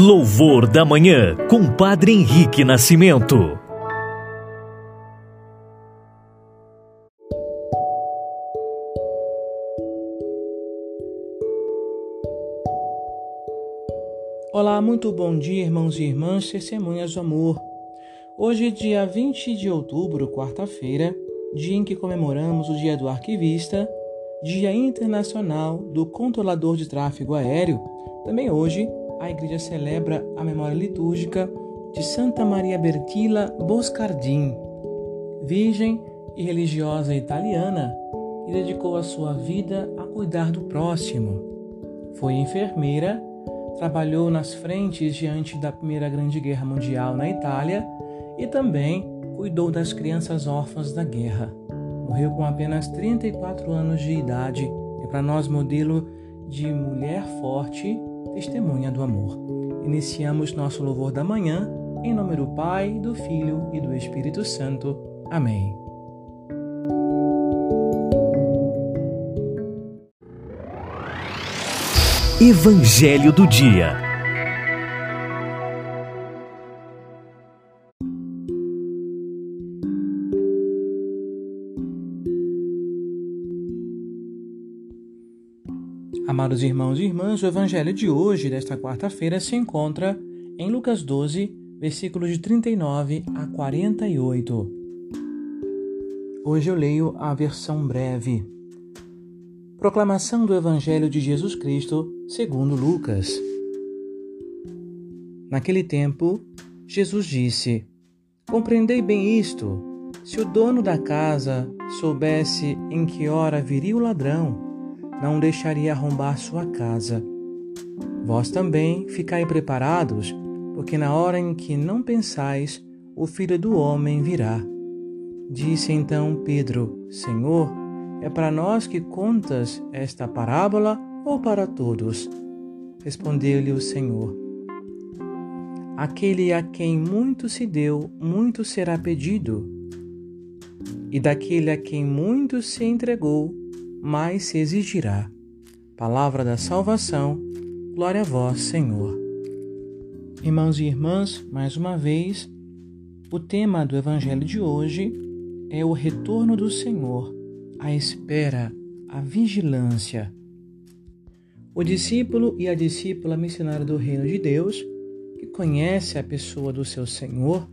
Louvor da Manhã, com Padre Henrique Nascimento. Olá, muito bom dia, irmãos e irmãs, testemunhas do amor. Hoje, dia 20 de outubro, quarta-feira, dia em que comemoramos o Dia do Arquivista, Dia Internacional do Controlador de Tráfego Aéreo. Também hoje, a igreja celebra a memória litúrgica de Santa Maria Bertilla Boscardin, virgem e religiosa italiana que dedicou a sua vida a cuidar do próximo. Foi enfermeira, trabalhou nas frentes diante da Primeira Grande Guerra Mundial na Itália e também cuidou das crianças órfãs da guerra. Morreu com apenas 34 anos de idade. É para nós modelo de mulher forte testemunha do amor. Iniciamos nosso louvor da manhã, em nome do Pai, do Filho e do Espírito Santo. Amém. Evangelho do Dia Amados irmãos e irmãs, o evangelho de hoje, desta quarta-feira, se encontra em Lucas 12, versículos de 39 a 48. Hoje eu leio a versão breve. Proclamação do Evangelho de Jesus Cristo, segundo Lucas. Naquele tempo, Jesus disse: Compreendei bem isto. Se o dono da casa soubesse em que hora viria o ladrão, não deixaria arrombar sua casa. Vós também ficai preparados, porque na hora em que não pensais, o filho do homem virá. Disse então Pedro: Senhor, é para nós que contas esta parábola ou para todos? Respondeu-lhe o Senhor: Aquele a quem muito se deu, muito será pedido, e daquele a quem muito se entregou, mais se exigirá. Palavra da salvação, glória a vós, Senhor. Irmãos e irmãs, mais uma vez, o tema do Evangelho de hoje é o retorno do Senhor, a espera, a vigilância. O discípulo e a discípula missionária do Reino de Deus, que conhece a pessoa do seu Senhor,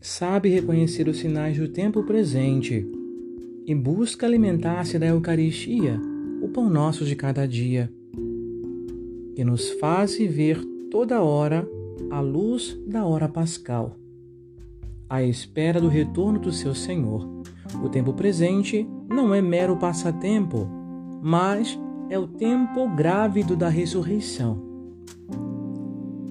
sabe reconhecer os sinais do tempo presente e busca alimentar-se da Eucaristia, o pão nosso de cada dia, que nos faz ver toda hora a luz da hora pascal, à espera do retorno do seu Senhor. O tempo presente não é mero passatempo, mas é o tempo grávido da ressurreição.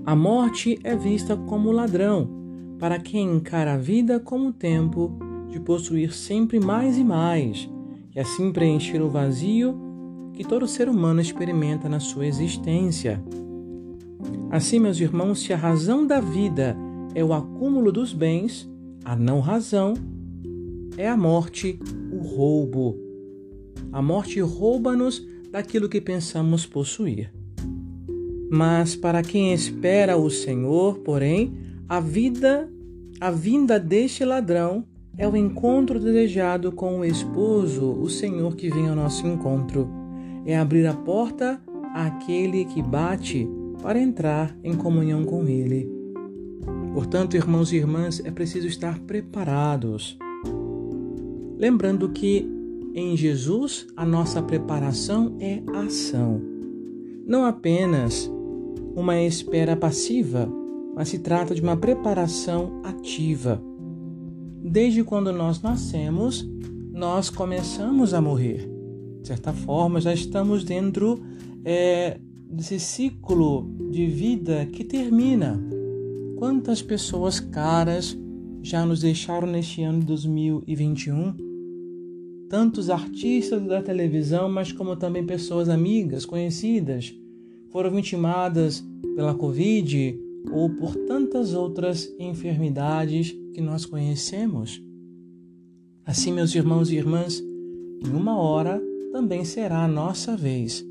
A morte é vista como ladrão para quem encara a vida como tempo de possuir sempre mais e mais, e assim preencher o vazio que todo ser humano experimenta na sua existência. Assim, meus irmãos, se a razão da vida é o acúmulo dos bens, a não razão é a morte, o roubo. A morte rouba-nos daquilo que pensamos possuir. Mas para quem espera o Senhor, porém, a vida, a vinda deste ladrão é o encontro desejado com o esposo, o Senhor que vem ao nosso encontro. É abrir a porta àquele que bate para entrar em comunhão com Ele. Portanto, irmãos e irmãs, é preciso estar preparados. Lembrando que em Jesus a nossa preparação é ação, não apenas uma espera passiva, mas se trata de uma preparação ativa desde quando nós nascemos, nós começamos a morrer. De certa forma, já estamos dentro é, desse ciclo de vida que termina. Quantas pessoas caras já nos deixaram neste ano de 2021? Tantos artistas da televisão, mas como também pessoas amigas, conhecidas, foram vitimadas pela Covid ou por tantas outras enfermidades que nós conhecemos. Assim, meus irmãos e irmãs, em uma hora também será a nossa vez.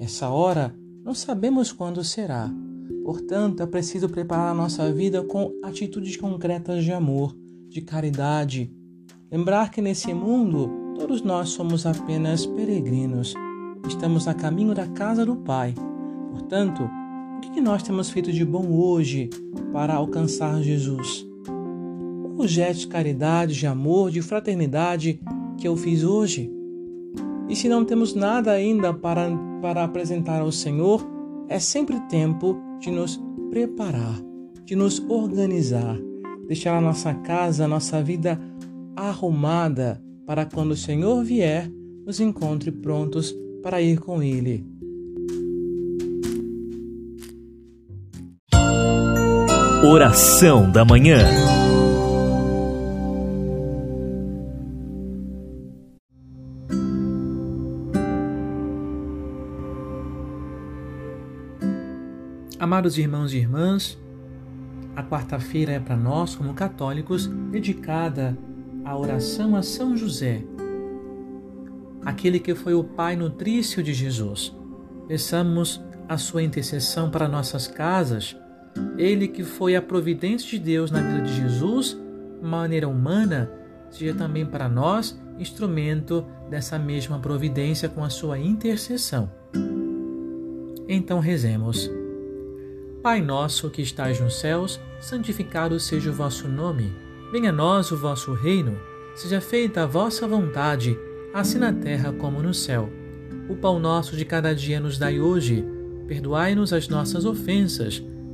Essa hora não sabemos quando será, Portanto, é preciso preparar a nossa vida com atitudes concretas de amor, de caridade. Lembrar que nesse mundo todos nós somos apenas peregrinos. Estamos a caminho da casa do Pai. Portanto, que nós temos feito de bom hoje para alcançar Jesus? O gesto de caridade, de amor, de fraternidade que eu fiz hoje? E se não temos nada ainda para, para apresentar ao Senhor, é sempre tempo de nos preparar, de nos organizar, deixar a nossa casa, a nossa vida arrumada para quando o Senhor vier, nos encontre prontos para ir com Ele. Oração da Manhã. Amados irmãos e irmãs, a quarta-feira é para nós, como católicos, dedicada à oração a São José, aquele que foi o pai nutrício de Jesus. Peçamos a sua intercessão para nossas casas, ele que foi a providência de Deus na vida de Jesus, maneira humana, seja também para nós instrumento dessa mesma providência com a sua intercessão. Então rezemos. Pai nosso que estais nos céus, santificado seja o vosso nome. Venha a nós o vosso reino. Seja feita a vossa vontade, assim na terra como no céu. O pão nosso de cada dia nos dai hoje. Perdoai-nos as nossas ofensas,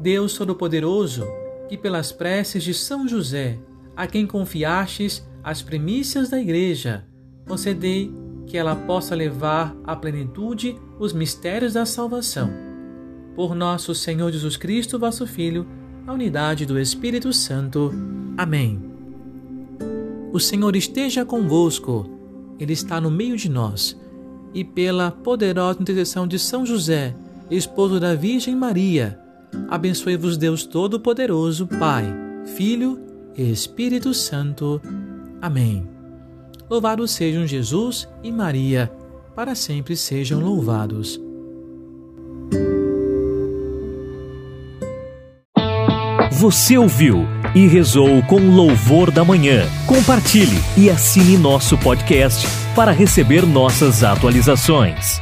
Deus Todo-Poderoso, que pelas preces de São José, a quem confiastes as primícias da Igreja, concedei que ela possa levar à plenitude os mistérios da salvação por nosso Senhor Jesus Cristo, vosso Filho, na unidade do Espírito Santo. Amém. O Senhor esteja convosco, Ele está no meio de nós, e pela poderosa intercessão de São José, esposo da Virgem Maria, abençoe-vos Deus Todo-Poderoso, Pai, Filho e Espírito Santo. Amém. Louvados sejam Jesus e Maria, para sempre sejam louvados. Você ouviu e rezou com louvor da manhã. Compartilhe e assine nosso podcast para receber nossas atualizações.